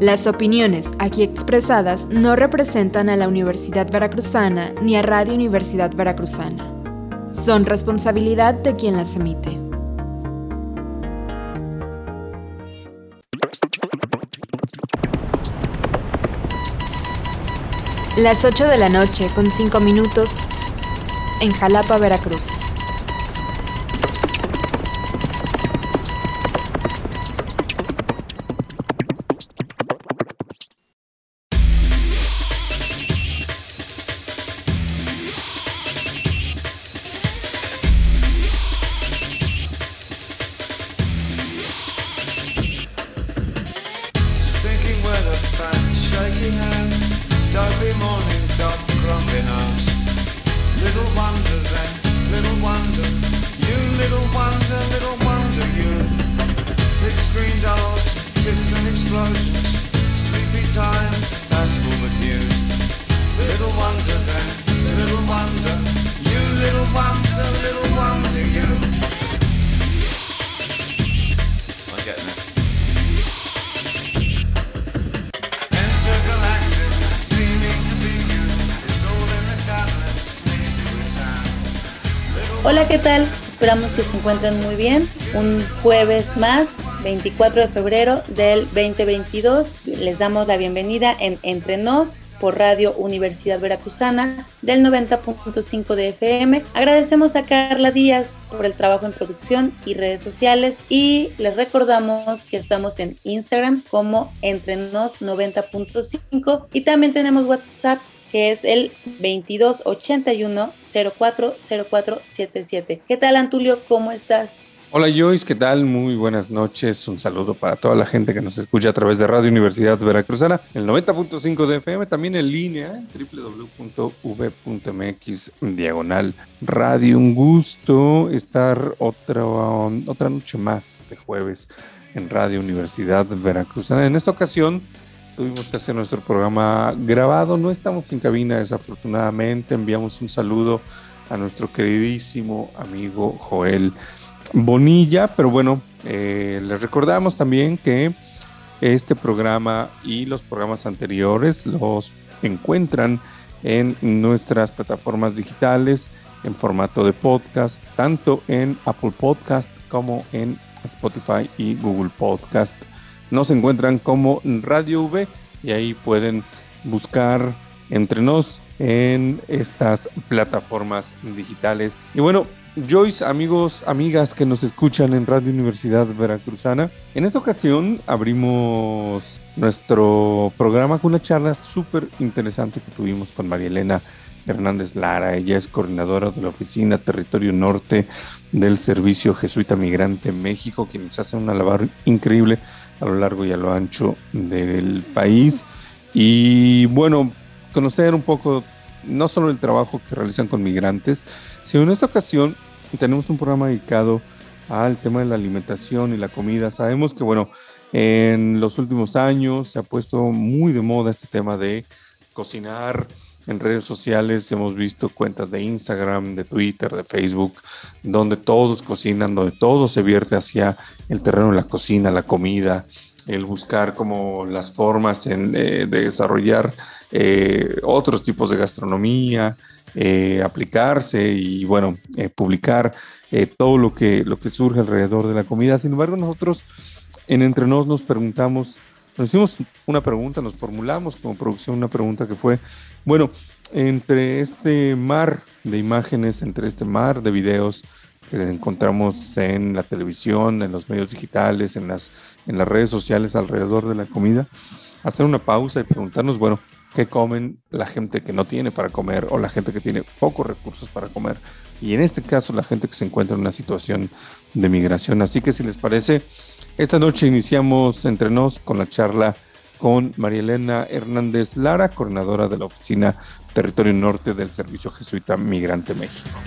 Las opiniones aquí expresadas no representan a la Universidad Veracruzana ni a Radio Universidad Veracruzana. Son responsabilidad de quien las emite. Las 8 de la noche con 5 minutos en Jalapa, Veracruz. Que se encuentren muy bien. Un jueves más, 24 de febrero del 2022. Les damos la bienvenida en Entre Nos por Radio Universidad Veracruzana del 90.5 de FM. Agradecemos a Carla Díaz por el trabajo en producción y redes sociales y les recordamos que estamos en Instagram como Entre Nos 90.5 y también tenemos WhatsApp que es el 2281 040477. ¿Qué tal, Antulio? ¿Cómo estás? Hola Joyce, ¿qué tal? Muy buenas noches. Un saludo para toda la gente que nos escucha a través de Radio Universidad Veracruzana, el 90.5 de FM, también en línea, www.v.mx, diagonal radio. Un gusto estar otra, otra noche más de jueves en Radio Universidad Veracruzana. En esta ocasión tuvimos que hacer nuestro programa grabado, no estamos en cabina desafortunadamente. Enviamos un saludo a nuestro queridísimo amigo Joel. Bonilla, pero bueno, eh, les recordamos también que este programa y los programas anteriores los encuentran en nuestras plataformas digitales en formato de podcast, tanto en Apple Podcast como en Spotify y Google Podcast. Nos encuentran como Radio V y ahí pueden buscar entre nos en estas plataformas digitales. Y bueno, Joyce, amigos, amigas que nos escuchan en Radio Universidad Veracruzana, en esta ocasión abrimos nuestro programa con una charla súper interesante que tuvimos con María Elena Hernández Lara. Ella es coordinadora de la Oficina Territorio Norte del Servicio Jesuita Migrante México, quienes hacen una labor increíble a lo largo y a lo ancho del país. Y bueno, conocer un poco no solo el trabajo que realizan con migrantes, sino en esta ocasión tenemos un programa dedicado al tema de la alimentación y la comida. Sabemos que, bueno, en los últimos años se ha puesto muy de moda este tema de cocinar en redes sociales. Hemos visto cuentas de Instagram, de Twitter, de Facebook, donde todos cocinan, donde todo se vierte hacia el terreno de la cocina, la comida, el buscar como las formas en, eh, de desarrollar eh, otros tipos de gastronomía, eh, aplicarse y bueno, eh, publicar eh, todo lo que, lo que surge alrededor de la comida. Sin embargo, nosotros en Entre Nos nos preguntamos, nos hicimos una pregunta, nos formulamos como producción una pregunta que fue, bueno, entre este mar de imágenes, entre este mar de videos que encontramos en la televisión, en los medios digitales, en las, en las redes sociales alrededor de la comida, hacer una pausa y preguntarnos, bueno, ¿qué comen la gente que no tiene para comer o la gente que tiene pocos recursos para comer? Y en este caso, la gente que se encuentra en una situación de migración. Así que si les parece, esta noche iniciamos entre nos con la charla con María Elena Hernández Lara, coordinadora de la Oficina Territorio Norte del Servicio Jesuita Migrante México.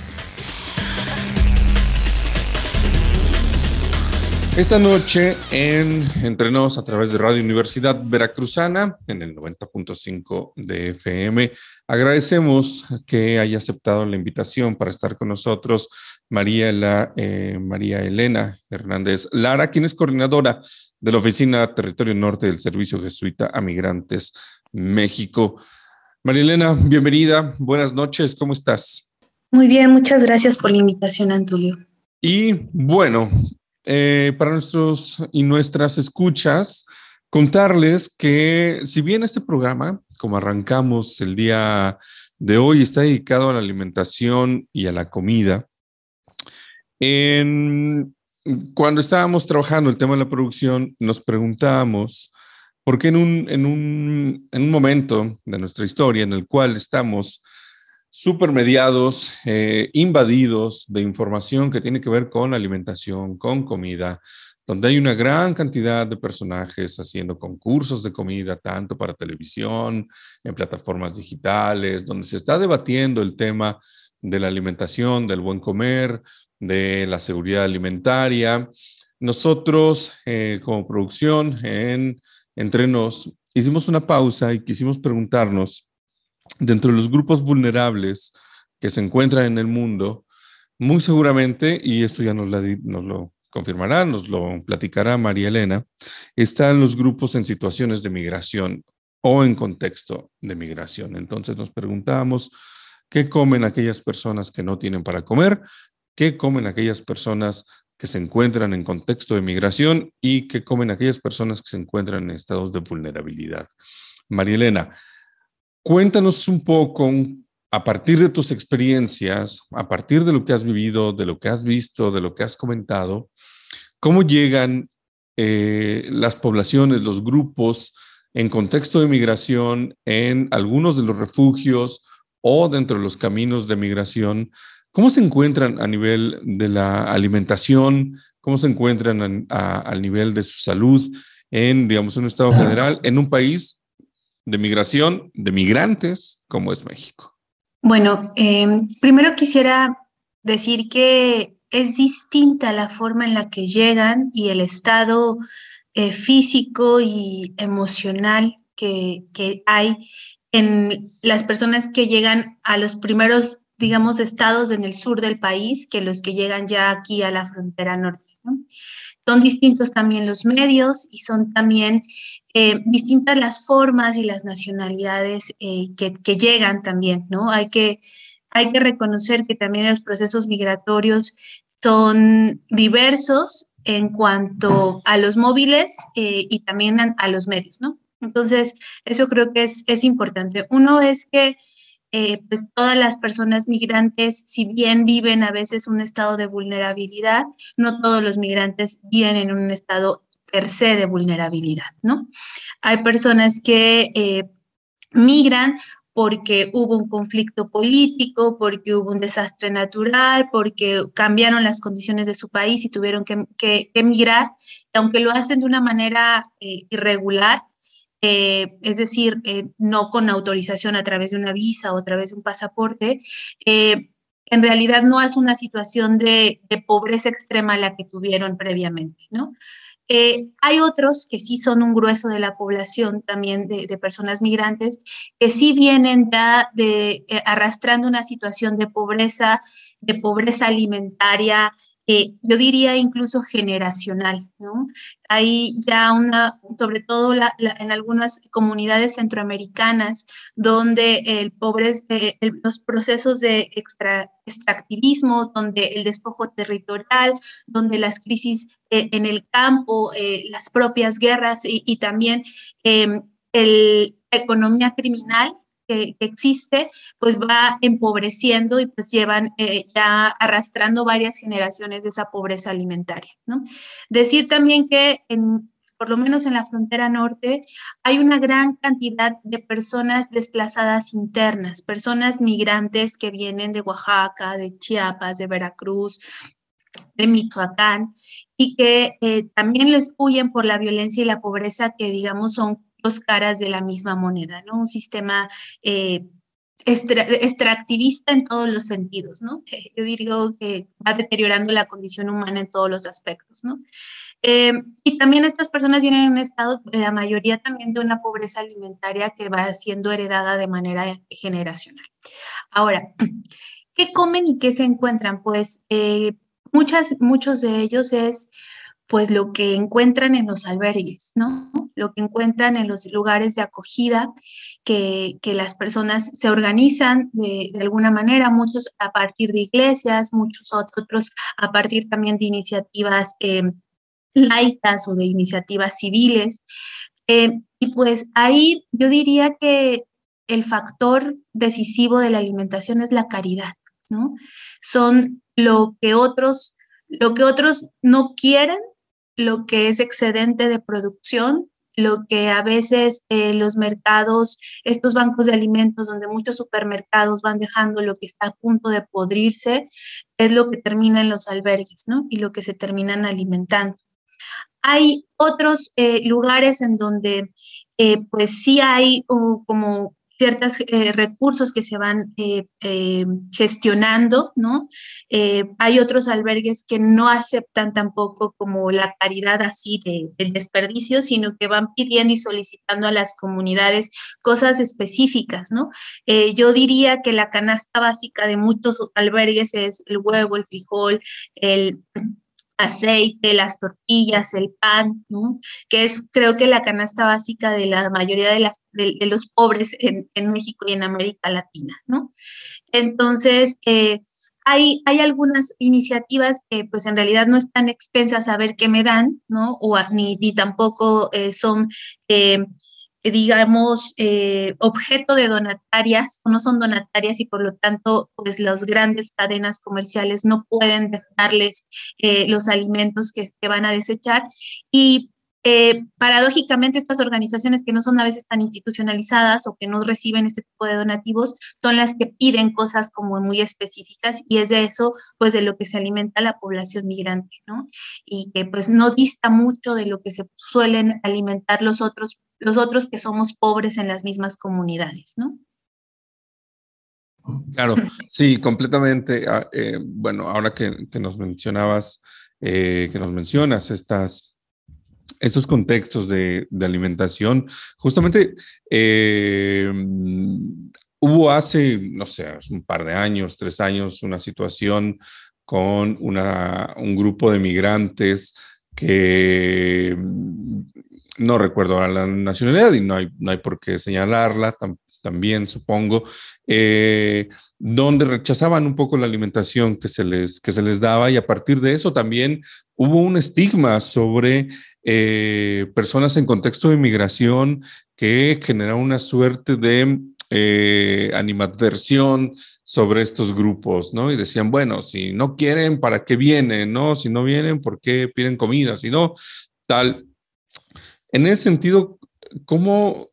Esta noche en Entre Nos a través de Radio Universidad Veracruzana en el 90.5 de FM. Agradecemos que haya aceptado la invitación para estar con nosotros María, la, eh, María Elena Hernández Lara, quien es coordinadora de la Oficina Territorio Norte del Servicio Jesuita a Migrantes México. María Elena, bienvenida, buenas noches, ¿cómo estás? Muy bien, muchas gracias por la invitación, Antulio. Y bueno, eh, para nuestros y nuestras escuchas, contarles que si bien este programa, como arrancamos el día de hoy, está dedicado a la alimentación y a la comida, en, cuando estábamos trabajando el tema de la producción, nos preguntábamos por qué en un, en un, en un momento de nuestra historia en el cual estamos supermediados, eh, invadidos de información que tiene que ver con alimentación, con comida, donde hay una gran cantidad de personajes haciendo concursos de comida, tanto para televisión, en plataformas digitales, donde se está debatiendo el tema de la alimentación, del buen comer, de la seguridad alimentaria. Nosotros, eh, como producción en Entre Nos, hicimos una pausa y quisimos preguntarnos dentro de los grupos vulnerables que se encuentran en el mundo, muy seguramente, y esto ya nos, lo confirmará, nos lo platicará María Elena, están los grupos en situaciones de migración o en contexto de migración. Entonces nos preguntamos, ¿qué comen aquellas personas que no tienen para comer? ¿Qué comen aquellas personas que se encuentran en contexto de migración y qué comen aquellas personas que se encuentran en estados de vulnerabilidad? María Elena, Cuéntanos un poco, a partir de tus experiencias, a partir de lo que has vivido, de lo que has visto, de lo que has comentado, cómo llegan eh, las poblaciones, los grupos en contexto de migración, en algunos de los refugios o dentro de los caminos de migración, ¿cómo se encuentran a nivel de la alimentación? ¿Cómo se encuentran al nivel de su salud en, digamos, un estado general, en un país de migración de migrantes como es México? Bueno, em, primero quisiera decir que es distinta la forma en la que llegan y el estado eh, físico y emocional que, que hay en las personas que llegan a los primeros, digamos, estados en el sur del país que los que llegan ya aquí a la frontera norte. Son distintos también los medios y son también eh, distintas las formas y las nacionalidades eh, que, llegan también, ¿no? Hay que, hay que reconocer que también los procesos migratorios son diversos en cuanto a los móviles eh, y también a, los medios, ¿no? Entonces, eso creo que es, es importante. Uno es que pues todas las personas migrantes, si bien viven a veces un estado de vulnerabilidad, no todos los migrantes viven en un estado per se de vulnerabilidad, ¿no? Hay personas que eh, migran porque hubo un conflicto político, porque hubo un desastre natural, porque cambiaron las condiciones de su país y tuvieron que, emigrar, y aunque lo hacen de una manera eh, irregular, eh, es decir, no con autorización a través de una visa o a través de un pasaporte, en realidad no es una situación de, pobreza extrema la que tuvieron previamente, ¿no? Eh, hay otros que sí son un grueso de la población también de, personas migrantes, que sí vienen ya de, eh, arrastrando una situación de pobreza, de pobreza alimentaria, eh, yo diría incluso generacional, ¿no? Hay ya una, sobre todo en algunas comunidades centroamericanas, donde el pobre, eh, los procesos de extractivismo, donde el despojo territorial, donde las crisis eh, en el campo, las propias guerras y, y también em, el, la economía criminal que, existe, pues va empobreciendo y pues llevan eh, ya arrastrando varias generaciones de esa pobreza alimentaria. Decir también que por lo menos en la frontera norte, hay una gran cantidad de personas desplazadas internas, personas migrantes que vienen de Oaxaca, de Chiapas, de Veracruz, de Michoacán, y que eh, también les huyen por la violencia y la pobreza que, digamos, son dos caras de la misma moneda, ¿no? Un sistema eh, extractivista en todos los sentidos, ¿no? Eh, yo digo que va deteriorando la condición humana en todos los aspectos, ¿no? Eh, y también estas personas vienen en un estado, la mayoría también de una pobreza alimentaria que va siendo heredada de manera generacional. Ahora, ¿qué comen y qué se encuentran? Pues muchas, muchos de ellos es pues lo que encuentran en los albergues, ¿no? Lo que encuentran en los lugares de acogida, que, las personas se organizan de, alguna manera, muchos a partir de iglesias, muchos otros a partir también de iniciativas eh, laicas o de iniciativas civiles. Eh, y pues ahí yo diría que el factor decisivo de la alimentación es la caridad, ¿no? Son lo que otros, lo que otros no quieren lo que es excedente de producción, lo que a veces eh, los mercados, estos bancos de alimentos donde muchos supermercados van dejando lo que está a punto de podrirse, es lo que termina en los albergues, ¿no? Y lo que se terminan alimentando. Hay otros eh, lugares en donde eh, pues sí hay uh, como ciertos eh, recursos que se van eh, eh, gestionando, ¿no? hay otros albergues que no aceptan tampoco como la caridad así de, del desperdicio, sino que van pidiendo y solicitando a las comunidades cosas específicas, ¿no? yo diría que la canasta básica de muchos albergues es el huevo, el frijol, el aceite, las tortillas, el pan, que es creo que la canasta básica de la mayoría de, las, de, los pobres en, México y en América Latina. ¿no? Entonces, eh, hay, hay, algunas iniciativas que pues en realidad no están expensas a ver qué me dan, ¿no? O ni, ni tampoco eh, son eh, digamos, eh, objeto de donatarias no son donatarias y por lo tanto, pues las grandes cadenas comerciales no pueden darles eh, los alimentos que, que, van a desechar. Y eh, paradójicamente, estas organizaciones que no son a veces tan institucionalizadas o que no reciben este tipo de donativos son las que piden cosas como muy específicas y es de eso, pues, de lo que se alimenta la población migrante, ¿no? Y que, pues, no dista mucho de lo que se suelen alimentar los otros, los otros que somos pobres en las mismas comunidades, ¿no? Claro, sí, completamente. Ah, eh, bueno, ahora que, nos mencionabas, eh, que nos mencionas estas estos contextos de, alimentación, justamente eh, hubo hace, no sé, un par de años, tres años, una situación con una, un grupo de migrantes que mm, no recuerdo ahora la nacionalidad y no hay, no hay por qué señalarla también, supongo, eh, donde rechazaban un poco la alimentación que se, les, que se les daba y a partir de eso también hubo un estigma sobre eh, personas en contexto de migración que generan una suerte de eh, animadversión sobre estos grupos, ¿no? Y decían, bueno, si no quieren, ¿para qué vienen? ¿No? Si no vienen, ¿por qué piden comida? Si no, tal. En ese sentido, ¿cómo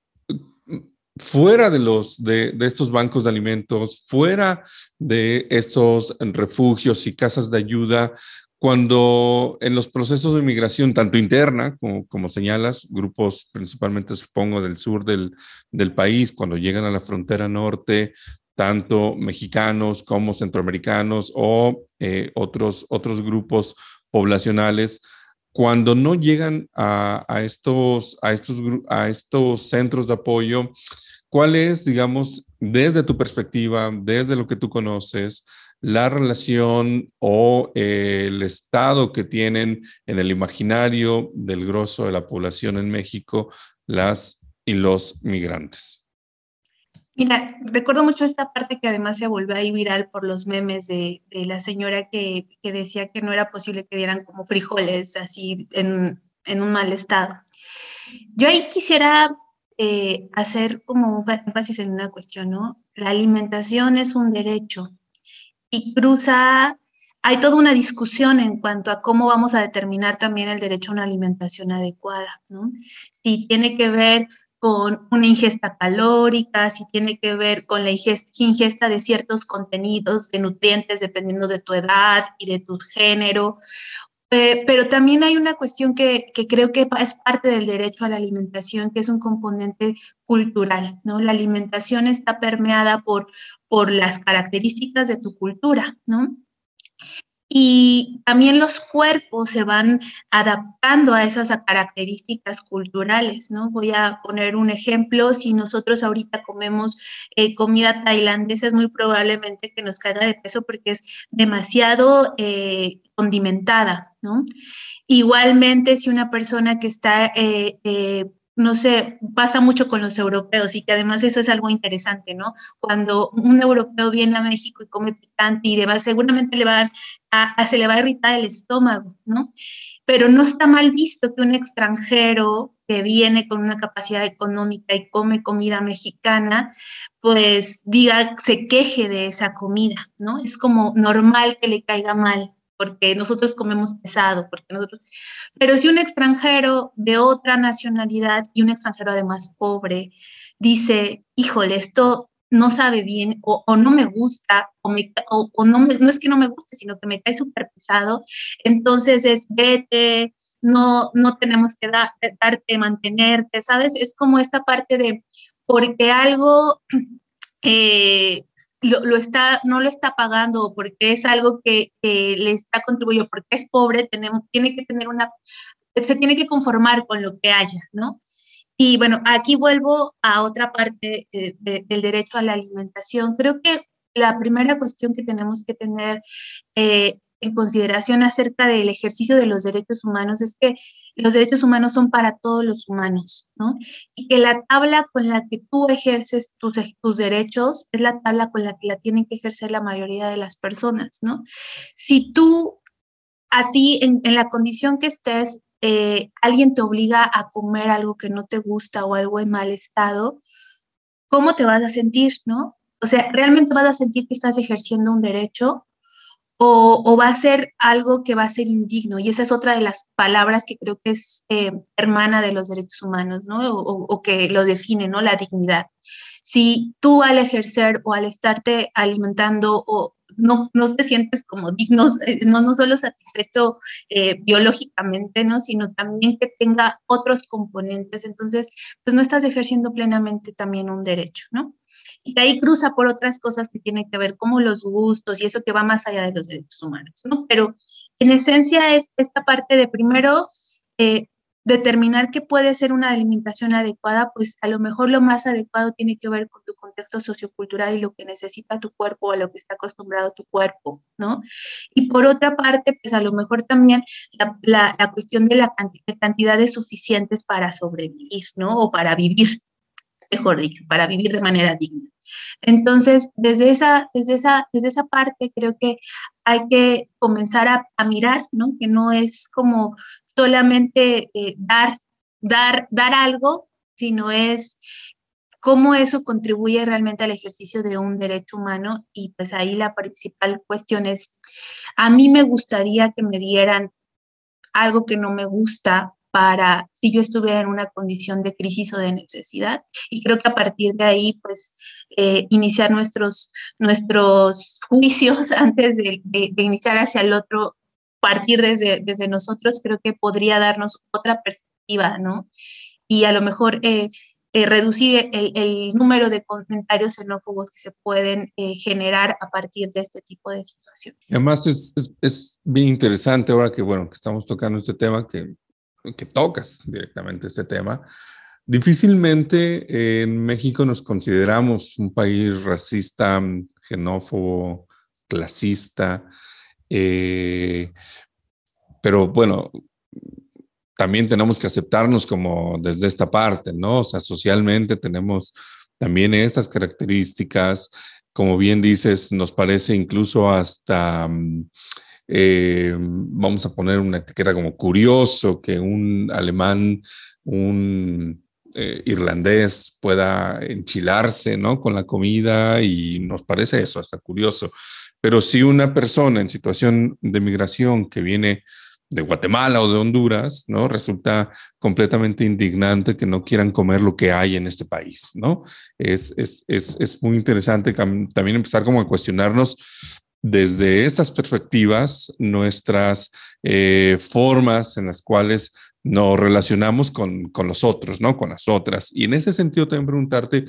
fuera de los de, de, estos bancos de alimentos, fuera de estos refugios y casas de ayuda, cuando en los procesos de migración, tanto interna como, como señalas, grupos principalmente supongo del sur del, del, país, cuando llegan a la frontera norte, tanto mexicanos como centroamericanos o eh, otros, otros grupos poblacionales, cuando no llegan a, a, estos, a, estos, a estos centros de apoyo, ¿cuál es, digamos, desde tu perspectiva, desde lo que tú conoces, la relación o eh, el estado que tienen en el imaginario del grosso de la población en México las y los migrantes. Mira, recuerdo mucho esta parte que además se volvió ahí viral por los memes de, la señora que, decía que no era posible que dieran como frijoles así en, un mal estado. Yo ahí quisiera eh, hacer como énfasis en una cuestión, ¿no? La alimentación es un derecho, y cruza, hay toda una discusión en cuanto a cómo vamos a determinar también el derecho a una alimentación adecuada, ¿no? Si tiene que ver con una ingesta calórica, si tiene que ver con la ingesta, de ciertos contenidos de nutrientes dependiendo de tu edad y de tu género, eh, pero también hay una cuestión que, que, creo que es parte del derecho a la alimentación, que es un componente cultural, ¿no? La alimentación está permeada por, por las características de tu cultura, ¿no? Y también los cuerpos se van adaptando a esas características culturales, ¿no? Voy a poner un ejemplo, si nosotros ahorita comemos eh, comida tailandesa, es muy probablemente que nos caiga de peso porque es demasiado eh, condimentada, ¿no? Igualmente, si una persona que está eh, no sé, pasa mucho con los europeos y que además eso es algo interesante, ¿no? Cuando un europeo viene a México y come picante y demás, seguramente le va a, se le va a irritar el estómago, ¿no? Pero no está mal visto que un extranjero que viene con una capacidad económica y come comida mexicana, pues diga, se queje de esa comida, ¿no? Es como normal que le caiga mal porque nosotros comemos pesado, porque nosotros... Pero si un extranjero de otra nacionalidad y un extranjero además pobre dice, híjole, esto no sabe bien o, no me gusta o, o, no, no es que no me guste, sino que me cae súper pesado, entonces es vete, no, no tenemos que darte, mantenerte, ¿sabes? Es como esta parte de, porque algo eh, lo, está, no lo está pagando porque es algo que, le está contribuyendo, porque es pobre, tenemos, tiene que tener una, se tiene que conformar con lo que haya, ¿no? Y bueno, aquí vuelvo a otra parte eh, del derecho a la alimentación. Creo que la primera cuestión que tenemos que tener eh, en consideración acerca del ejercicio de los derechos humanos es que los derechos humanos son para todos los humanos, ¿no? Y que la tabla con la que tú ejerces tus, derechos es la tabla con la que la tienen que ejercer la mayoría de las personas, ¿no? Si tú, a ti, en, la condición que estés, eh, alguien te obliga a comer algo que no te gusta o algo en mal estado, ¿cómo te vas a sentir, no? O sea, ¿realmente vas a sentir que estás ejerciendo un derecho o, va a ser algo que va a ser indigno. Y esa es otra de las palabras que creo que es eh, hermana de los derechos humanos, ¿no? O, que lo define, ¿no? La dignidad. Si tú al ejercer o al estarte alimentando o no, no te sientes como digno, eh, no, no solo satisfecho eh, biológicamente, ¿no? Sino también que tenga otros componentes, entonces, pues no estás ejerciendo plenamente también un derecho, ¿no? Y que ahí cruza por otras cosas que tienen que ver como los gustos y eso que va más allá de los derechos humanos, ¿no? Pero en esencia es esta parte de primero eh, determinar qué puede ser una alimentación adecuada, pues a lo mejor lo más adecuado tiene que ver con tu contexto sociocultural y lo que necesita tu cuerpo o lo que está acostumbrado tu cuerpo, ¿no? Y por otra parte, pues a lo mejor también la, la cuestión de la cantidad, cantidades suficientes para sobrevivir, ¿no? O para vivir, mejor dicho, para vivir de manera digna. Entonces, desde esa, desde esa, desde esa parte creo que hay que comenzar a, mirar, ¿no? Que no es como solamente eh, dar, dar, dar algo, sino es cómo eso contribuye realmente al ejercicio de un derecho humano y pues ahí la principal cuestión es, a mí me gustaría que me dieran algo que no me gusta para si yo estuviera en una condición de crisis o de necesidad. Y creo que a partir de ahí, pues, eh, iniciar nuestros, nuestros juicios antes de, iniciar hacia el otro, partir desde, desde nosotros, creo que podría darnos otra perspectiva, ¿no? Y a lo mejor eh, eh, reducir el, número de comentarios xenófobos que se pueden generar a partir de este tipo de situaciones. Además, es, es, es, bien interesante ahora que, bueno, que estamos tocando este tema, que que tocas directamente este tema, difícilmente en México nos consideramos un país racista, xenófobo, clasista, eh, pero bueno, también tenemos que aceptarnos como desde esta parte, ¿no? O sea, socialmente tenemos también estas características, como bien dices, nos parece incluso hasta... Eh, vamos a poner una etiqueta como curioso que un alemán, un eh, irlandés pueda enchilarse ¿no? con la comida y nos parece eso hasta curioso. Pero si una persona en situación de migración que viene de Guatemala o de Honduras, ¿no? Resulta completamente indignante que no quieran comer lo que hay en este país, ¿no? Es, es, es, es muy interesante también empezar como a cuestionarnos desde estas perspectivas nuestras eh, formas en las cuales nos relacionamos con, con los otros, ¿no? Con las otras. Y en ese sentido también preguntarte,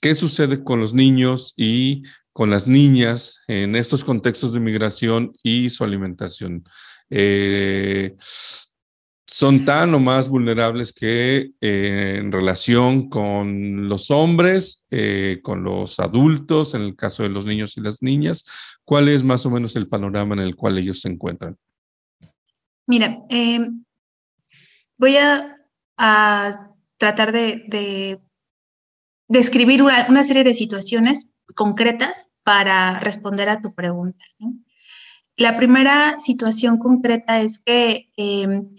¿Qué sucede con los niños y con las niñas en estos contextos de migración y su alimentación? Eh, son tan o más vulnerables que eh, en relación con los hombres, eh, con los adultos, en el caso de los niños y las niñas, ¿cuál es más o menos el panorama en el cual ellos se encuentran? Mira, em, voy a, tratar de, describir una, serie de situaciones concretas para responder a tu pregunta. La primera situación concreta es que em,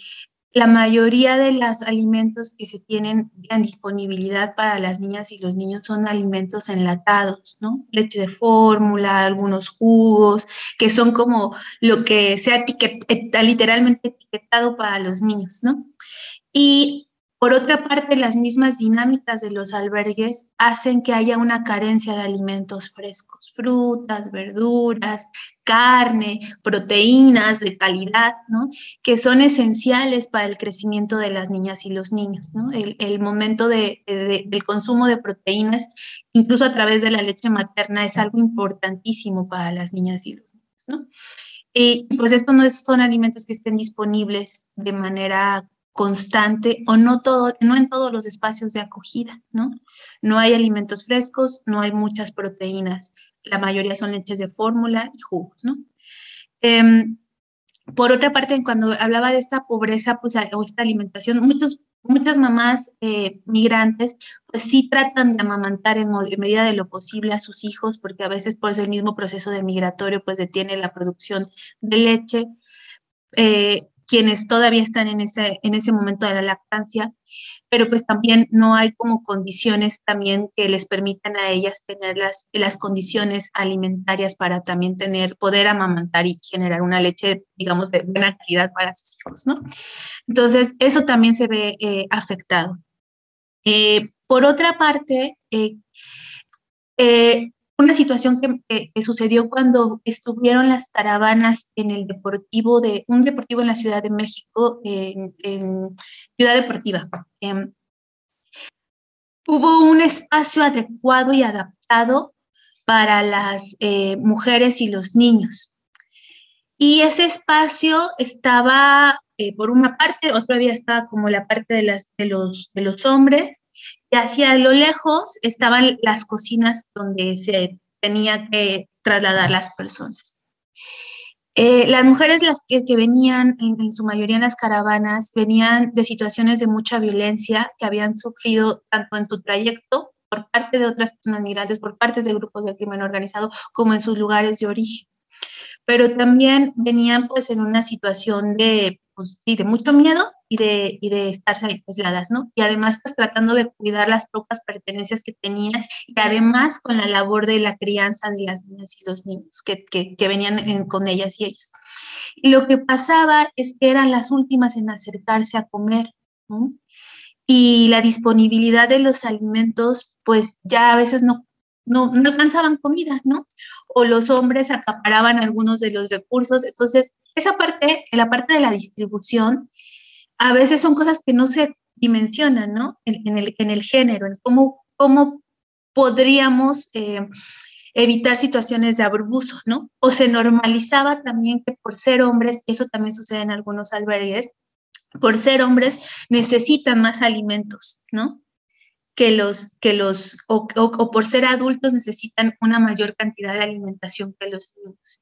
la mayoría de los alimentos que se tienen en disponibilidad para las niñas y los niños son alimentos enlatados, ¿no? Leche de fórmula, algunos jugos, que son como lo que se ha literalmente etiquetado para los niños, ¿no? Y por otra parte, las mismas dinámicas de los albergues hacen que haya una carencia de alimentos frescos, frutas, verduras, carne, proteínas de calidad, ¿no? que son esenciales para el crecimiento de las niñas y los niños. El, momento de, del consumo de proteínas, incluso a través de la leche materna, es algo importantísimo para las niñas y los niños. ¿no? Y pues esto no son alimentos que estén disponibles de manera constante o no todo, no en todos los espacios de acogida, ¿no? No hay alimentos frescos, no hay muchas proteínas, la mayoría son leches de fórmula y jugos, ¿no? Em, por otra parte, cuando hablaba de esta pobreza pues, o esta alimentación, muchos, muchas mamás eh, migrantes pues sí tratan de amamantar en, medida de lo posible a sus hijos, porque a veces por el mismo proceso de migratorio pues detiene la producción de leche. Eh, quienes todavía están en ese, en ese momento de la lactancia, pero pues también no hay como condiciones también que les permitan a ellas tener las, las condiciones alimentarias para también tener, poder amamantar y generar una leche, digamos, de buena calidad para sus hijos, ¿no? Entonces, eso también se ve eh, afectado. Eh, por otra parte, eh, una situación que, sucedió cuando estuvieron las caravanas en el deportivo de, un deportivo en la Ciudad de México, en, Ciudad Deportiva. Em, hubo un espacio adecuado y adaptado para las eh, mujeres y los niños. Y ese espacio estaba, eh, por una parte, otra vez estaba como la parte de, las, de, los, de los hombres, y hacia lo lejos estaban las cocinas donde se tenía que trasladar las personas. Eh, las mujeres las que, venían, en, su mayoría en las caravanas, venían de situaciones de mucha violencia que habían sufrido tanto en tu trayecto por parte de otras personas migrantes, por parte de grupos de crimen organizado, como en sus lugares de origen. Pero también venían pues en una situación de pues, sí, de mucho miedo y de, y de estar aisladas, ¿no? Y además, pues tratando de cuidar las pocas pertenencias que tenían y además con la labor de la crianza de las niñas y los niños que, que, venían con ellas y ellos. Y lo que pasaba es que eran las últimas en acercarse a comer. Y la disponibilidad de los alimentos, pues ya a veces no no, no alcanzaban comida, ¿no? O los hombres acaparaban algunos de los recursos. Entonces, esa parte, la parte de la distribución, a veces son cosas que no se dimensionan, ¿no? En, el, en el, género, en cómo, cómo podríamos eh, evitar situaciones de abuso, ¿no? O se normalizaba también que por ser hombres, eso también sucede en algunos albergues, por ser hombres necesitan más alimentos, ¿no? Que los, que los o, por ser adultos necesitan una mayor cantidad de alimentación que los niños.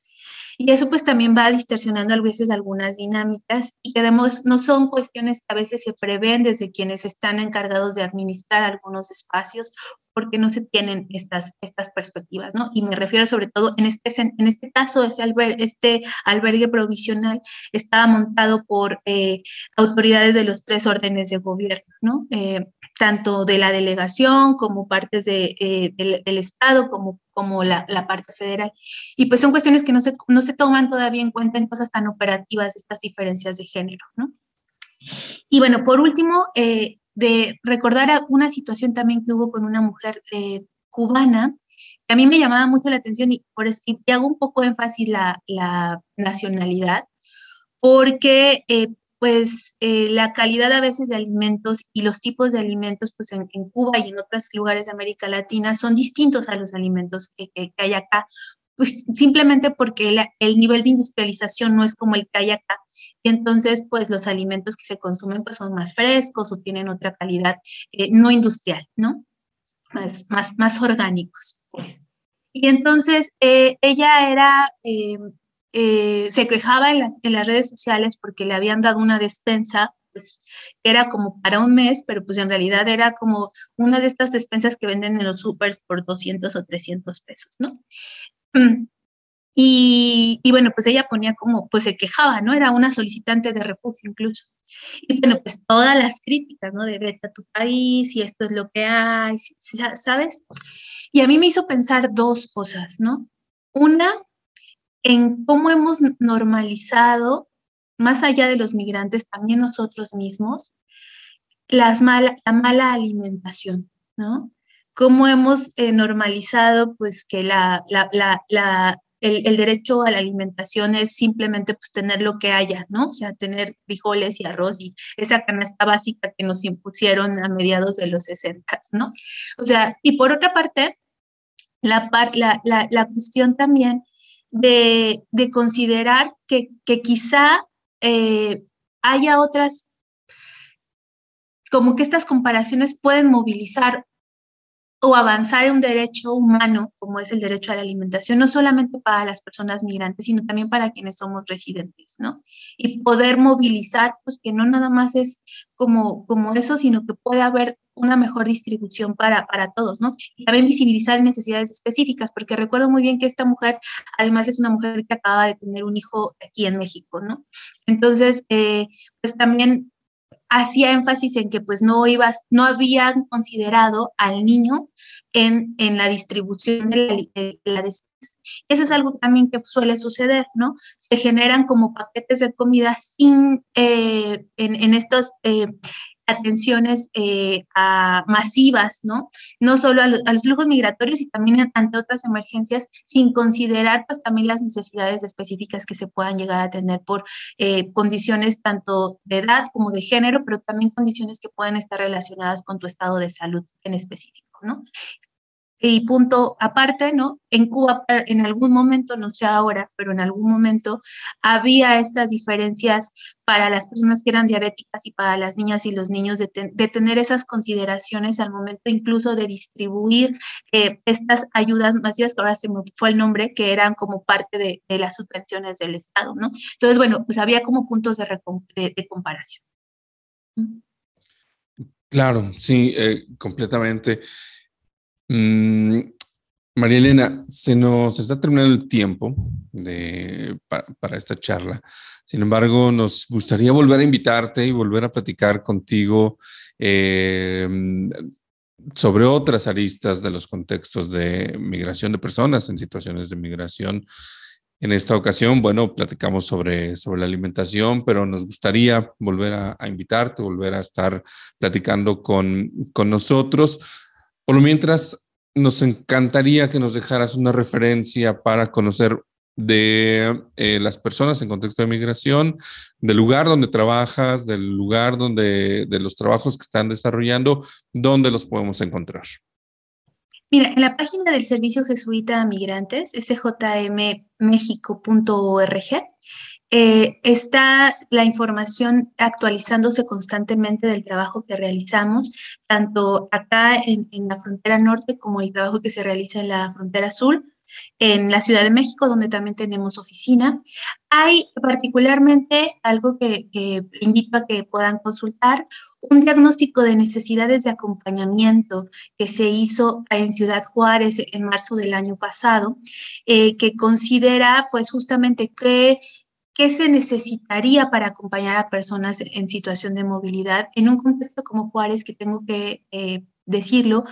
Y eso pues también va distorsionando a veces algunas dinámicas y que no son cuestiones que a veces se prevén desde quienes están encargados de administrar algunos espacios porque no se tienen estas, estas perspectivas, ¿no? Y me refiero sobre todo, en este, en este caso, ese este albergue provisional estaba montado por eh, autoridades de los tres órdenes de gobierno, ¿no? Eh, tanto de la delegación como partes eh, del, Estado, como, como la, parte federal. Y pues son cuestiones que no se, no se toman todavía en cuenta en cosas tan operativas, estas diferencias de género, ¿no? Y bueno, por último, eh, de recordar una situación también que hubo con una mujer eh, cubana, que a mí me llamaba mucho la atención y por eso y hago un poco énfasis la nacionalidad, porque pues eh, la calidad a veces de alimentos y los tipos de alimentos pues en, Cuba y en otros lugares de América Latina son distintos a los alimentos que, hay acá, pues simplemente porque el, nivel de industrialización no es como el que hay acá. Y entonces, pues los alimentos que se consumen pues son más frescos o tienen otra calidad eh, no industrial, ¿no? Más, más, más orgánicos, pues. Y entonces eh, ella era se quejaba en las, en las redes sociales porque le habían dado una despensa, pues era como para un mes, pero pues en realidad era como una de estas despensas que venden en los supers por 200 o 300 pesos, ¿no? Mm. Y, y, bueno, pues ella ponía como, pues se quejaba, ¿no? Era una solicitante de refugio incluso. Y bueno, pues todas las críticas, ¿no? De vete a tu país y esto es lo que hay, ¿sabes? Y a mí me hizo pensar dos cosas, ¿no? Una, en cómo hemos normalizado, más allá de los migrantes, también nosotros mismos, las la mala alimentación, ¿no? Cómo hemos eh, normalizado, pues, que la, el, derecho a la alimentación es simplemente, pues, tener lo que haya, ¿no? O sea, tener frijoles y arroz y esa canasta básica que nos impusieron a mediados de los 60, ¿no? O sea, y por otra parte, la, la, la cuestión también de, considerar que, quizá eh, haya otras, como que estas comparaciones pueden movilizar o avanzar en un derecho humano, como es el derecho a la alimentación, no solamente para las personas migrantes, sino también para quienes somos residentes, ¿no? Y poder movilizar, pues que no nada más es como, como eso, sino que puede haber una mejor distribución para, para todos, ¿no? Y también visibilizar necesidades específicas, porque recuerdo muy bien que esta mujer, además, es una mujer que acaba de tener un hijo aquí en México, ¿no? Entonces, eh, pues también hacía énfasis en que pues no ibas, no habían considerado al niño en, en la distribución de la, de Eso es algo también que suele suceder, ¿no? Se generan como paquetes de comida sin, eh, en, en, estos, eh, atenciones eh, masivas, ¿no? No solo a, los flujos migratorios y también ante otras emergencias, sin considerar pues también las necesidades específicas que se puedan llegar a tener por eh, condiciones tanto de edad como de género, pero también condiciones que pueden estar relacionadas con tu estado de salud en específico, ¿no? Y punto aparte, ¿no? En Cuba en algún momento, no sé ahora, pero en algún momento había estas diferencias para las personas que eran diabéticas y para las niñas y los niños de, tener esas consideraciones al momento incluso de distribuir eh, estas ayudas masivas, que ahora se me fue el nombre, que eran como parte de, las subvenciones del Estado, ¿no? Entonces, bueno, pues había como puntos de, de comparación. Claro, sí, eh, completamente. Mm, María Elena, se nos está terminando el tiempo para, esta charla. Sin embargo, nos gustaría volver a invitarte y volver a platicar contigo em, sobre otras aristas de los contextos de migración de personas en situaciones de migración. En esta ocasión, bueno, platicamos sobre, sobre la alimentación, pero nos gustaría volver a, a invitarte, volver a estar platicando con, con nosotros por lo mientras, nos encantaría que nos dejaras una referencia para conocer de eh, las personas en contexto de migración, del lugar donde trabajas, del lugar donde, de los trabajos que están desarrollando, dónde los podemos encontrar. Mira, en la página del Servicio Jesuita a Migrantes, sjmmexico.org, eh, está la información actualizándose constantemente del trabajo que realizamos, tanto acá en, la frontera norte como el trabajo que se realiza en la frontera sur, en la Ciudad de México, donde también tenemos oficina. Hay particularmente algo que, que invito a que puedan consultar, un diagnóstico de necesidades de acompañamiento que se hizo en Ciudad Juárez en marzo del año pasado, eh, que considera pues justamente qué ¿Qué se necesitaría para acompañar a personas en situación de movilidad? En un contexto como Juárez, que tengo que eh, decirlo,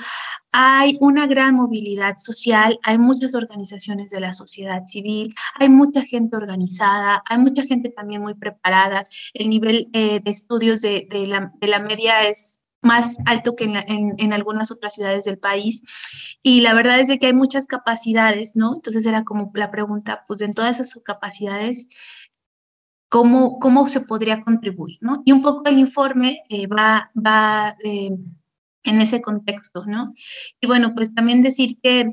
hay una gran movilidad social, hay muchas organizaciones de la sociedad civil, hay mucha gente organizada, hay mucha gente también muy preparada. El nivel eh, de estudios de, la, media es más alto que en, en, algunas otras ciudades del país. Y la verdad es de que hay muchas capacidades, ¿no? Entonces era como la pregunta, pues en todas esas capacidades, cómo, cómo se podría contribuir, ¿no? Y un poco el informe eh, va, va en ese contexto, ¿no? Y bueno, pues también decir que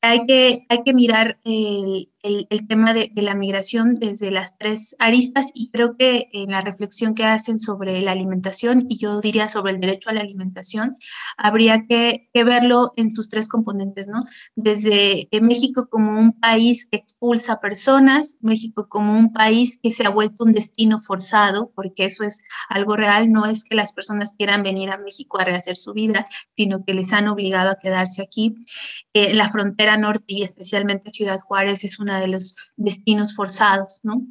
hay que, hay que mirar el, el, tema de, la migración desde las tres aristas y creo que en la reflexión que hacen sobre la alimentación y yo diría sobre el derecho a la alimentación, habría que, verlo en sus tres componentes, ¿no? Desde eh, México como un país que expulsa personas, México como un país que se ha vuelto un destino forzado, porque eso es algo real, no es que las personas quieran venir a México a rehacer su vida, sino que les han obligado a quedarse aquí. Eh, la frontera norte y especialmente Ciudad Juárez es una de los destinos forzados, ¿no?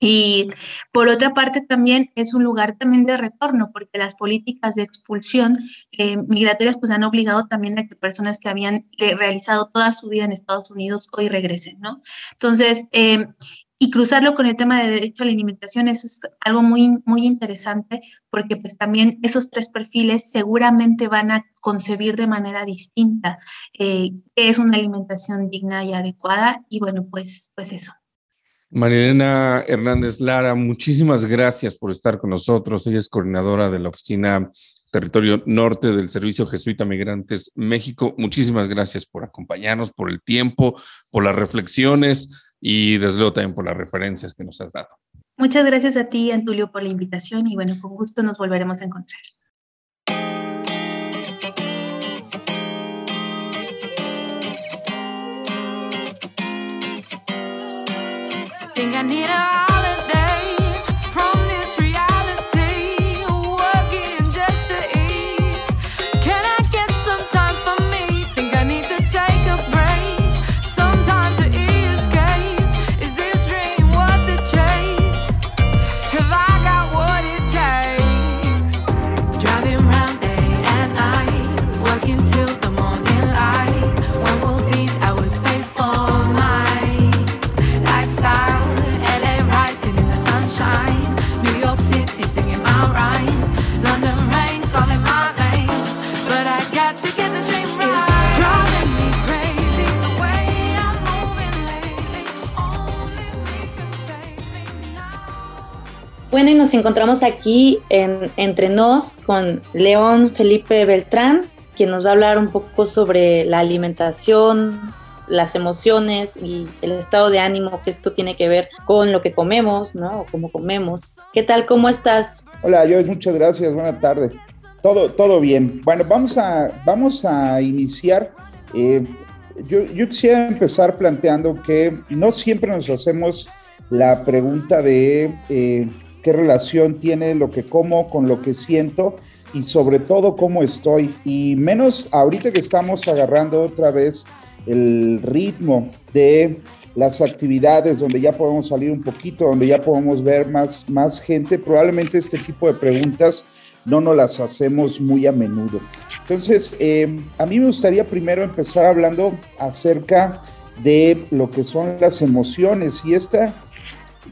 Y por otra parte también es un lugar también de retorno, porque las políticas de expulsión eh, migratorias pues han obligado también a que personas que habían eh, realizado toda su vida en Estados Unidos hoy regresen, ¿no? Entonces, eh, y cruzarlo con el tema de derecho a la alimentación, es algo muy, muy interesante, porque pues también esos tres perfiles seguramente van a concebir de manera distinta eh, qué es una alimentación digna y adecuada, y bueno, pues, pues eso. Marilena Hernández Lara, muchísimas gracias por estar con nosotros. Ella es coordinadora de la Oficina Territorio Norte del Servicio Jesuita Migrantes México. Muchísimas gracias por acompañarnos, por el tiempo, por las reflexiones y desde luego también por las referencias que nos has dado. Muchas gracias a ti, Antulio, por la invitación y bueno, con gusto nos volveremos a encontrar. Bueno, y encontramos aquí en Entre Nos con León Felipe Beltrán, quien nos va a hablar un poco sobre la alimentación, las emociones y el estado de ánimo que esto tiene que ver con lo que comemos, ¿no? O cómo comemos. ¿Qué tal? ¿Cómo estás? Hola, Joyce, muchas gracias. Buenas tardes. Todo, todo bien. Bueno, vamos a, vamos a iniciar. Eh, yo, yo quisiera empezar planteando que no siempre nos hacemos la pregunta de eh, qué relación tiene lo que como con lo que siento y sobre todo cómo estoy. Y menos ahorita que estamos agarrando otra vez el ritmo de las actividades donde ya podemos salir un poquito, donde ya podemos ver más, más gente, probablemente este tipo de preguntas no nos las hacemos muy a menudo. Entonces, eh, a mí me gustaría primero empezar hablando acerca de lo que son las emociones y esta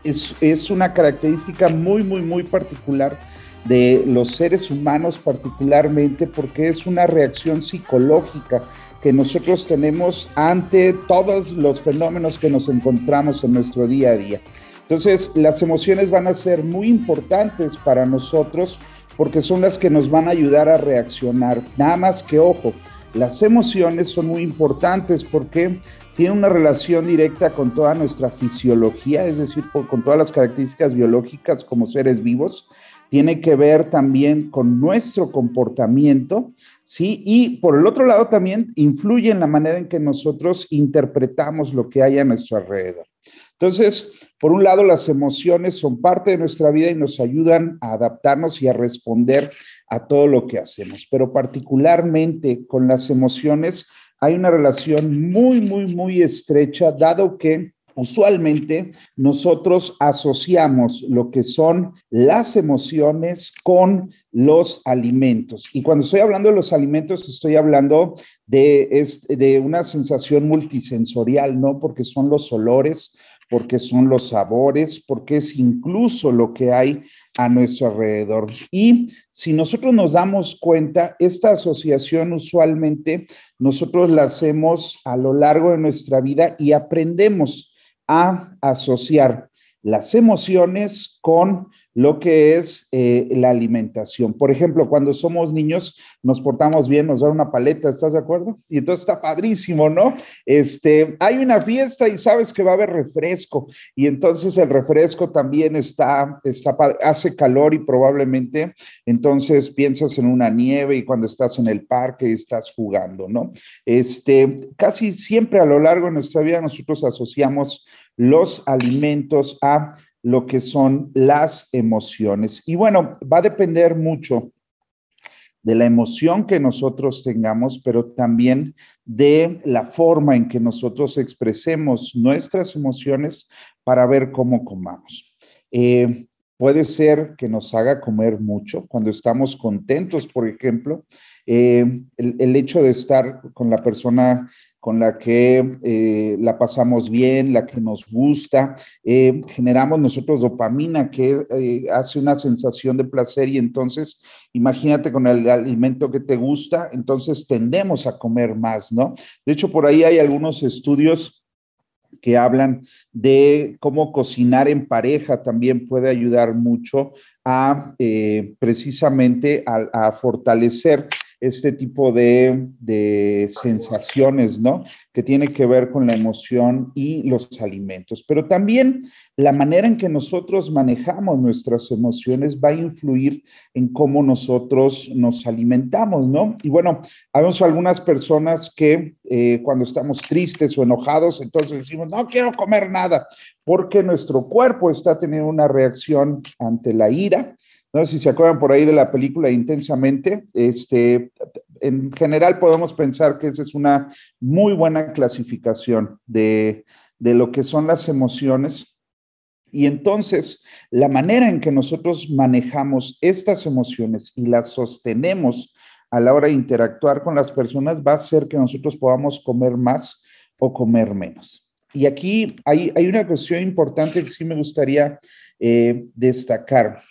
es, una característica muy, muy, muy particular de los seres humanos particularmente porque es una reacción psicológica que nosotros tenemos ante todos los fenómenos que nos encontramos en nuestro día a día. Entonces, las emociones van a ser muy importantes para nosotros porque son las que nos van a ayudar a reaccionar. Nada más que ojo, las emociones son muy importantes porque tiene una relación directa con toda nuestra fisiología, es decir, con todas las características biológicas como seres vivos. Tiene que ver también con nuestro comportamiento, ¿sí? Y por el otro lado también influye en la manera en que nosotros interpretamos lo que hay a nuestro alrededor. Entonces, por un lado, las emociones son parte de nuestra vida y nos ayudan a adaptarnos y a responder a todo lo que hacemos, pero particularmente con las emociones hay una relación muy, muy, muy estrecha, dado que usualmente nosotros asociamos lo que son las emociones con los alimentos. Y cuando estoy hablando de los alimentos, estoy hablando de, de una sensación multisensorial, ¿no? Porque son los olores, porque son los sabores, porque es incluso lo que hay a nuestro alrededor. Y si nosotros nos damos cuenta, esta asociación usualmente nosotros la hacemos a lo largo de nuestra vida y aprendemos a asociar las emociones con lo que es eh, la alimentación. Por ejemplo, cuando somos niños nos portamos bien, nos dan una paleta, ¿estás de acuerdo? Y entonces está padrísimo, ¿no? Este, hay una fiesta y sabes que va a haber refresco y entonces el refresco también está, está hace calor y probablemente entonces piensas en una nieve y cuando estás en el parque estás jugando, ¿no? Este, casi siempre a lo largo de nuestra vida nosotros asociamos los alimentos a lo que son las emociones. Y bueno, va a depender mucho de la emoción que nosotros tengamos, pero también de la forma en que nosotros expresemos nuestras emociones para ver cómo comamos. Eh, puede ser que nos haga comer mucho cuando estamos contentos, por ejemplo. Eh, el, el, hecho de estar con la persona con la que eh, la pasamos bien, la que nos gusta, eh, generamos nosotros dopamina que eh, hace una sensación de placer y entonces imagínate con el alimento que te gusta, entonces tendemos a comer más, ¿no? De hecho, por ahí hay algunos estudios que hablan de cómo cocinar en pareja también puede ayudar mucho a precisamente a, a fortalecer este tipo de, de, sensaciones, ¿no? Que tiene que ver con la emoción y los alimentos. Pero también la manera en que nosotros manejamos nuestras emociones va a influir en cómo nosotros nos alimentamos, ¿no? Y bueno, habemos algunas personas que eh, cuando estamos tristes o enojados, entonces decimos, no quiero comer nada, porque nuestro cuerpo está teniendo una reacción ante la ira no sé si se acuerdan por ahí de la película Intensamente. Este, en general podemos pensar que esa es una muy buena clasificación de, de lo que son las emociones. Y entonces, la manera en que nosotros manejamos estas emociones y las sostenemos a la hora de interactuar con las personas va a hacer que nosotros podamos comer más o comer menos. Y aquí hay, hay una cuestión importante que sí me gustaría eh, destacar.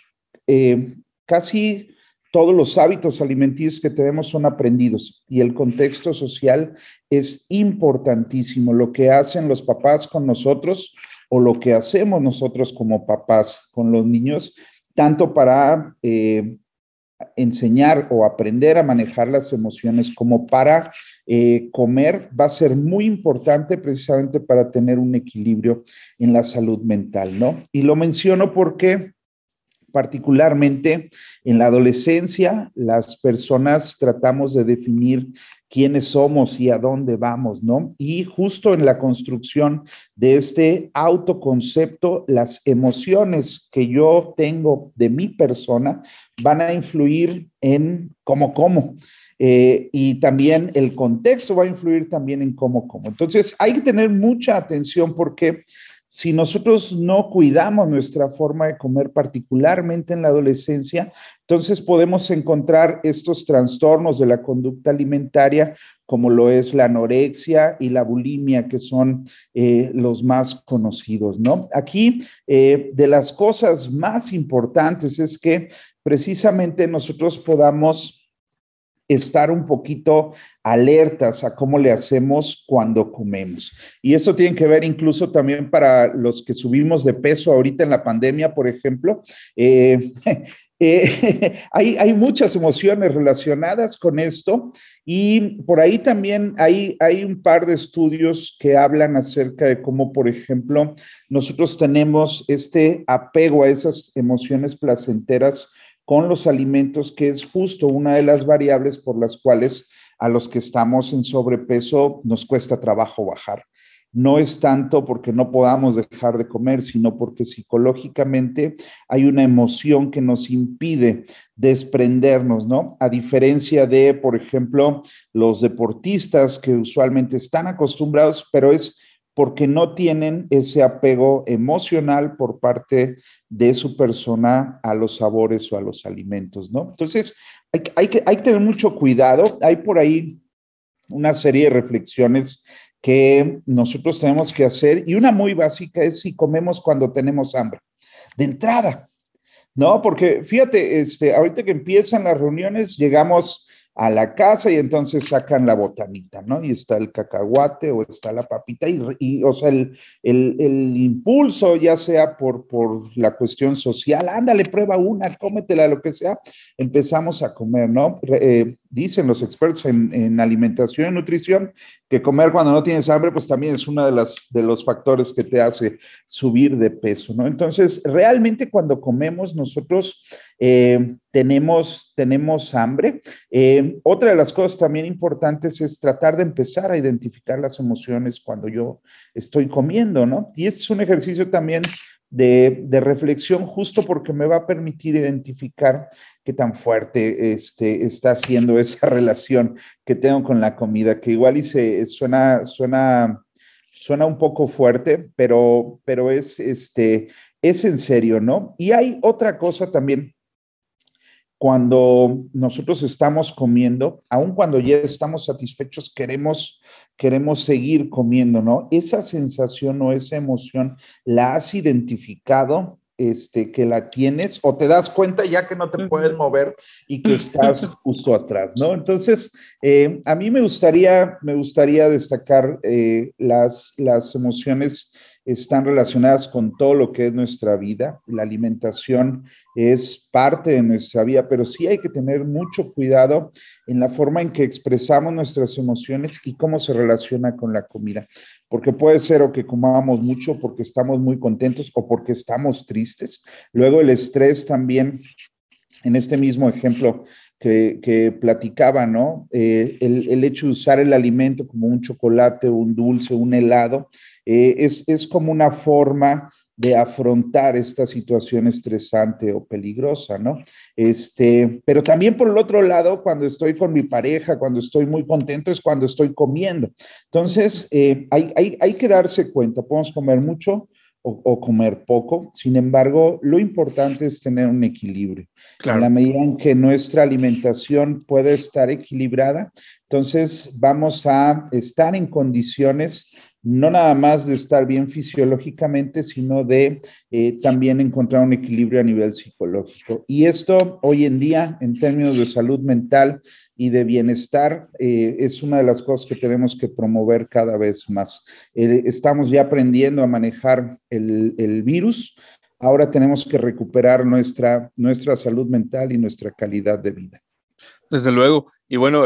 Eh, casi todos los hábitos alimenticios que tenemos son aprendidos y el contexto social es importantísimo. Lo que hacen los papás con nosotros o lo que hacemos nosotros como papás con los niños, tanto para eh, enseñar o aprender a manejar las emociones como para eh, comer, va a ser muy importante precisamente para tener un equilibrio en la salud mental, ¿no? Y lo menciono porque particularmente en la adolescencia, las personas tratamos de definir quiénes somos y a dónde vamos, ¿no? Y justo en la construcción de este autoconcepto, las emociones que yo tengo de mi persona van a influir en cómo como. Eh, y también el contexto va a influir también en cómo como. Entonces, hay que tener mucha atención porque si nosotros no cuidamos nuestra forma de comer, particularmente en la adolescencia, entonces podemos encontrar estos trastornos de la conducta alimentaria, como lo es la anorexia y la bulimia, que son eh, los más conocidos, ¿no? Aquí, eh, de las cosas más importantes es que precisamente nosotros podamos estar un poquito alertas a cómo le hacemos cuando comemos. Y eso tiene que ver incluso también para los que subimos de peso ahorita en la pandemia, por ejemplo. Eh, eh, hay, hay, muchas emociones relacionadas con esto y por ahí también hay, hay un par de estudios que hablan acerca de cómo, por ejemplo, nosotros tenemos este apego a esas emociones placenteras con los alimentos, que es justo una de las variables por las cuales a los que estamos en sobrepeso nos cuesta trabajo bajar. No es tanto porque no podamos dejar de comer, sino porque psicológicamente hay una emoción que nos impide desprendernos, ¿no? A diferencia de, por ejemplo, los deportistas que usualmente están acostumbrados, pero es porque no tienen ese apego emocional por parte de su persona a los sabores o a los alimentos, ¿no? Entonces, hay, que, hay que tener mucho cuidado. Hay por ahí una serie de reflexiones que nosotros tenemos que hacer y una muy básica es si comemos cuando tenemos hambre. De entrada, ¿no? Porque fíjate, este, ahorita que empiezan las reuniones, llegamos a la casa y entonces sacan la botanita, ¿no? Y está el cacahuate o está la papita y, o sea, el, el, impulso, ya sea por, por la cuestión social, ándale, prueba una, cómetela, lo que sea, empezamos a comer, ¿no? Eh, dicen los expertos en, en, alimentación y nutrición que comer cuando no tienes hambre, pues también es uno de, las, de los factores que te hace subir de peso, ¿no? Entonces, realmente cuando comemos nosotros eh, tenemos, tenemos hambre. Eh, otra de las cosas también importantes es tratar de empezar a identificar las emociones cuando yo estoy comiendo, ¿no? Y este es un ejercicio también de, reflexión justo porque me va a permitir identificar qué tan fuerte este, está haciendo esa relación que tengo con la comida, que igual y se, suena, suena, suena un poco fuerte, pero, pero es, este, es en serio, ¿no? Y hay otra cosa también cuando nosotros estamos comiendo, aun cuando ya estamos satisfechos, queremos, queremos seguir comiendo, ¿no? Esa sensación o esa emoción, ¿la has identificado? Este, que la tienes o te das cuenta ya que no te puedes mover y que estás justo atrás, ¿no? Entonces, eh, a mí me gustaría, destacar eh, las, las emociones están relacionadas con todo lo que es nuestra vida. La alimentación es parte de nuestra vida, pero sí hay que tener mucho cuidado en la forma en que expresamos nuestras emociones y cómo se relaciona con la comida. Porque puede ser o que comamos mucho porque estamos muy contentos o porque estamos tristes. Luego el estrés también, en este mismo ejemplo que, platicaba, ¿no? Eh, el, el, hecho de usar el alimento como un chocolate, un dulce, un helado, eh, es, es como una forma de afrontar esta situación estresante o peligrosa, ¿no? Este, pero también por el otro lado, cuando estoy con mi pareja, cuando estoy muy contento, es cuando estoy comiendo. Entonces, eh, hay, hay, hay, que darse cuenta, podemos comer mucho o, o, comer poco, sin embargo, lo importante es tener un equilibrio. En la medida en que nuestra alimentación puede estar equilibrada, entonces vamos a estar en condiciones no nada más de estar bien fisiológicamente, sino de eh, también encontrar un equilibrio a nivel psicológico. Y esto hoy en día, en términos de salud mental y de bienestar, eh, es una de las cosas que tenemos que promover cada vez más. Eh, estamos ya aprendiendo a manejar el, el, virus. Ahora tenemos que recuperar nuestra, nuestra salud mental y nuestra calidad de vida. Desde luego. Y bueno,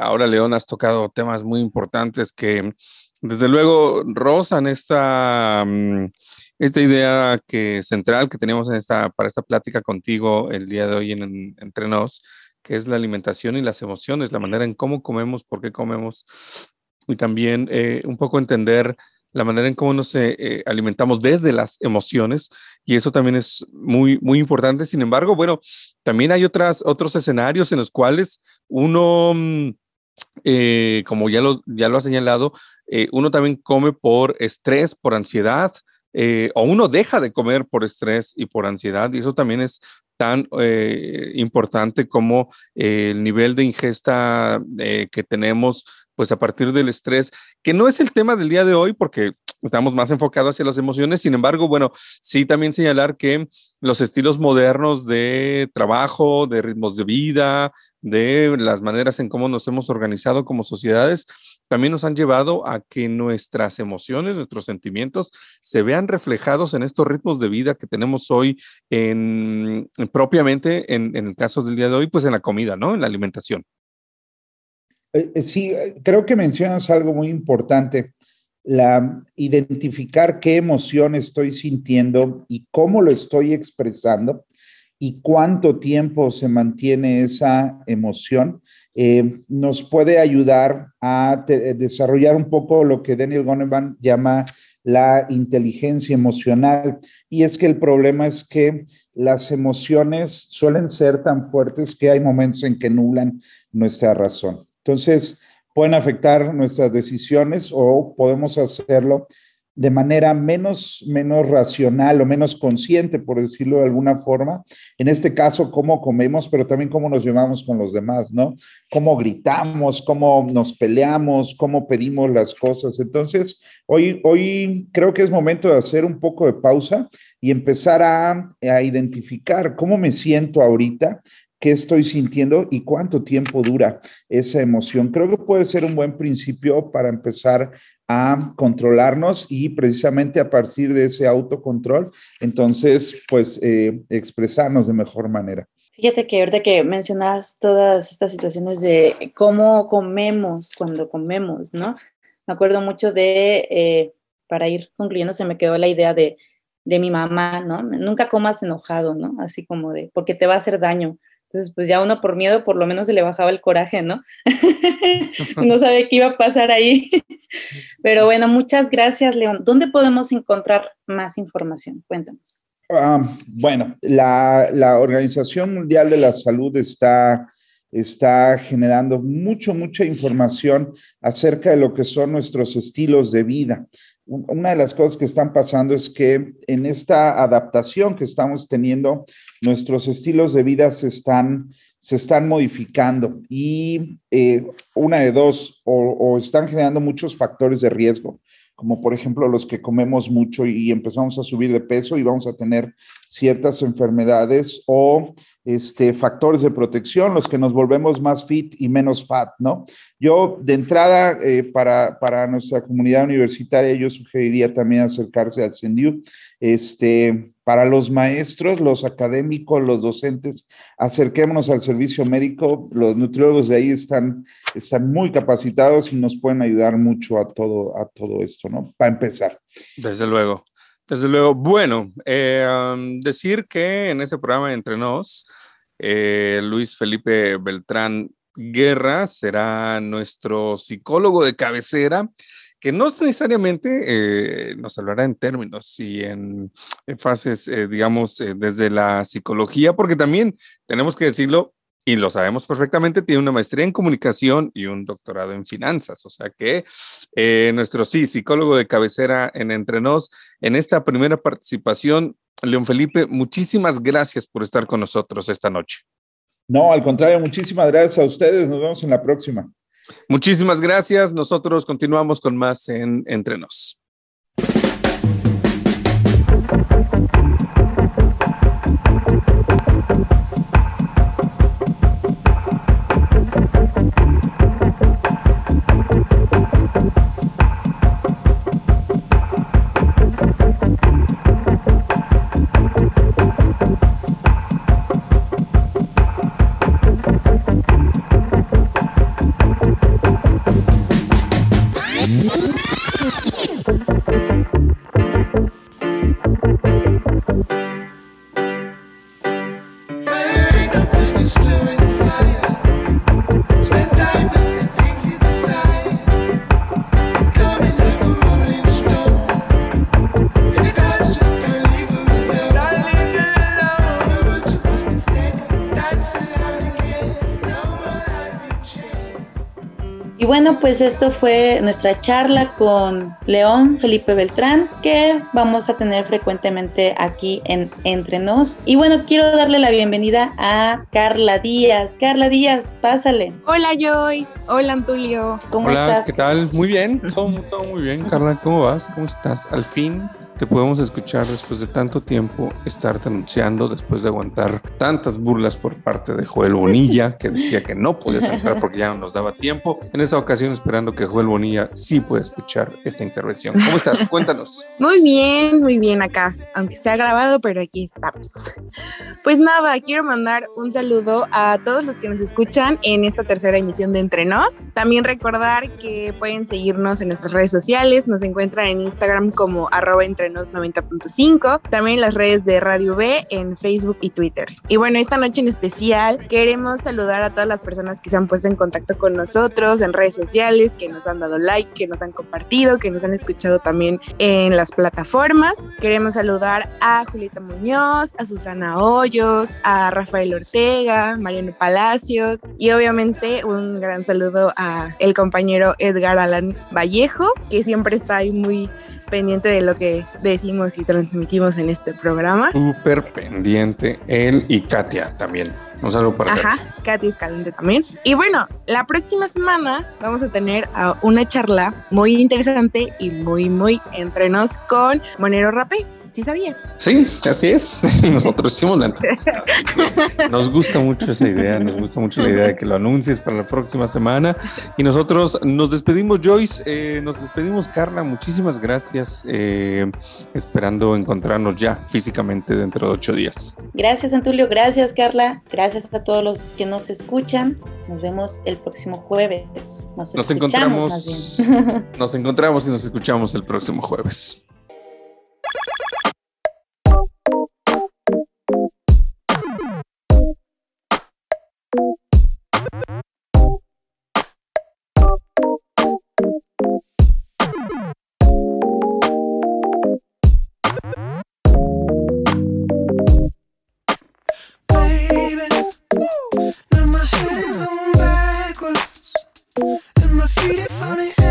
ahora León, has tocado temas muy importantes que desde luego, rozan esta, mm, esta idea que central que tenemos en esta, para esta plática contigo el día de hoy en, Entre Nos, que es la alimentación y las emociones, la manera en cómo comemos, por qué comemos, y también eh, un poco entender la manera en cómo nos eh, eh, alimentamos desde las emociones, y eso también es muy, muy importante. Sin embargo, bueno, también hay otras, otros escenarios en los cuales uno... Mm, como ya lo, ya lo ha señalado, eh, uno también come por estrés, por ansiedad, eh, o uno deja de comer por estrés y por ansiedad, y eso también es tan eh, importante como el nivel de ingesta que tenemos pues a partir del estrés, que no es el tema del día de hoy porque estamos más enfocados hacia las emociones, sin embargo, bueno, sí también señalar que los estilos modernos de trabajo, de ritmos de vida, de las maneras en cómo nos hemos organizado como sociedades, también nos han llevado a que nuestras emociones, nuestros sentimientos se vean reflejados en estos ritmos de vida que tenemos hoy en, propiamente, en, en el caso del día de hoy, pues en la comida, ¿no? En la alimentación. Eh, eh, sí, creo que mencionas algo muy importante, la identificar qué emoción estoy sintiendo y cómo lo estoy expresando y cuánto tiempo se mantiene esa emoción, eh, nos puede ayudar a desarrollar un poco lo que Daniel Goneman llama la inteligencia emocional. Y es que el problema es que las emociones suelen ser tan fuertes que hay momentos en que nublan nuestra razón. Entonces, pueden afectar nuestras decisiones o podemos hacerlo de manera menos, menos racional o menos consciente, por decirlo de alguna forma. En este caso, cómo comemos, pero también cómo nos llevamos con los demás, ¿no? Cómo gritamos, cómo nos peleamos, cómo pedimos las cosas. Entonces, hoy, hoy creo que es momento de hacer un poco de pausa y empezar a, a identificar cómo me siento ahorita, qué estoy sintiendo y cuánto tiempo dura esa emoción. Creo que puede ser un buen principio para empezar a controlarnos y precisamente a partir de ese autocontrol, entonces, pues, eh, expresarnos de mejor manera. Fíjate que ahorita que mencionas todas estas situaciones de cómo comemos cuando comemos, ¿no? Me acuerdo mucho de, eh, para ir concluyendo, se me quedó la idea de, de mi mamá, ¿no? Nunca comas enojado, ¿no? Así como de, porque te va a hacer daño. Entonces, pues ya uno por miedo por lo menos se le bajaba el coraje, ¿no? no sabe qué iba a pasar ahí. Pero bueno, muchas gracias, León. ¿Dónde podemos encontrar más información? Cuéntanos. Ah, bueno, la, la, Organización Mundial de la Salud está, está generando mucho, mucha información acerca de lo que son nuestros estilos de vida. Una de las cosas que están pasando es que en esta adaptación que estamos teniendo, nuestros estilos de vida se están, se están modificando y eh, una de dos, o, o están generando muchos factores de riesgo como por ejemplo los que comemos mucho y empezamos a subir de peso y vamos a tener ciertas enfermedades o este, factores de protección, los que nos volvemos más fit y menos fat, ¿no? Yo de entrada, eh, para, para, nuestra comunidad universitaria, yo sugeriría también acercarse al CENDIU. Este, para los maestros, los académicos, los docentes, acerquémonos al servicio médico. Los nutriólogos de ahí están, están muy capacitados y nos pueden ayudar mucho a todo, a todo esto, ¿no? Para empezar. Desde luego. Desde luego. Bueno, eh, um, decir que en este programa Entre Nos, eh, Luis Felipe Beltrán Guerra será nuestro psicólogo de cabecera que no necesariamente eh, nos hablará en términos y en, fases, digamos, desde la psicología, porque también tenemos que decirlo, y lo sabemos perfectamente, tiene una maestría en comunicación y un doctorado en finanzas. O sea que nuestro sí, psicólogo de cabecera en Entrenos, en esta primera participación, León Felipe, muchísimas gracias por estar con nosotros esta noche. No, al contrario, muchísimas gracias a ustedes. Nos vemos en la próxima. Muchísimas gracias. Nosotros continuamos con más en Entrenos. bueno, pues esto fue nuestra charla con León Felipe Beltrán, que vamos a tener frecuentemente aquí en Entre Nos. Y bueno, quiero darle la bienvenida a Carla Díaz. Carla Díaz, pásale. Hola Joyce, hola Antulio. ¿Cómo Hola, estás? ¿qué tal? Muy bien, todo, todo muy bien. Carla, ¿cómo vas? ¿Cómo estás? Al fin te podemos escuchar después de tanto tiempo estarte anunciando, después de aguantar tantas burlas por parte de Joel Bonilla, que decía que no podías entrar porque ya no nos daba tiempo. En esta ocasión, esperando que Joel Bonilla sí pueda escuchar esta intervención. ¿Cómo estás? Cuéntanos. Muy bien, muy bien acá, aunque se ha grabado, pero aquí estamos. Pues nada, quiero mandar un saludo a todos los que nos escuchan en esta tercera emisión de Entre Nos. También recordar que pueden seguirnos en nuestras redes sociales, nos encuentran en Instagram como arroba entre 90.5, también en las redes de Radio B en Facebook y Twitter. Y bueno, esta noche en especial queremos saludar a todas las personas que se han puesto en contacto con nosotros en redes sociales, que nos han dado like, que nos han compartido, que nos han escuchado también en las plataformas. Queremos saludar a Julieta Muñoz, a Susana Hoyos, a Rafael Ortega, Mariano Palacios y obviamente un gran saludo a el compañero Edgar Alan Vallejo, que siempre está ahí muy pendiente de lo que decimos y transmitimos en este programa. Súper pendiente él y Katia también. Un saludo para Ajá, Katia Escalante también. Y bueno, la próxima semana vamos a tener una charla muy interesante y muy, muy entre nos con Monero Rapé ¿Sí sabía? Sí, así es. Nosotros hicimos la entrevista. Nos gusta mucho esa idea, nos gusta mucho la idea de que lo anuncies para la próxima semana. Y nosotros nos despedimos, Joyce, eh, nos despedimos, Carla. Muchísimas gracias. eh, esperando encontrarnos ya físicamente dentro de ocho días. Gracias, Antulio. Gracias, Carla. Gracias a todos los que nos escuchan. Nos vemos el próximo jueves. Nos, Nos escuchamos más bien. encontramos, nos encontramos y nos escuchamos el próximo jueves. My feet at funny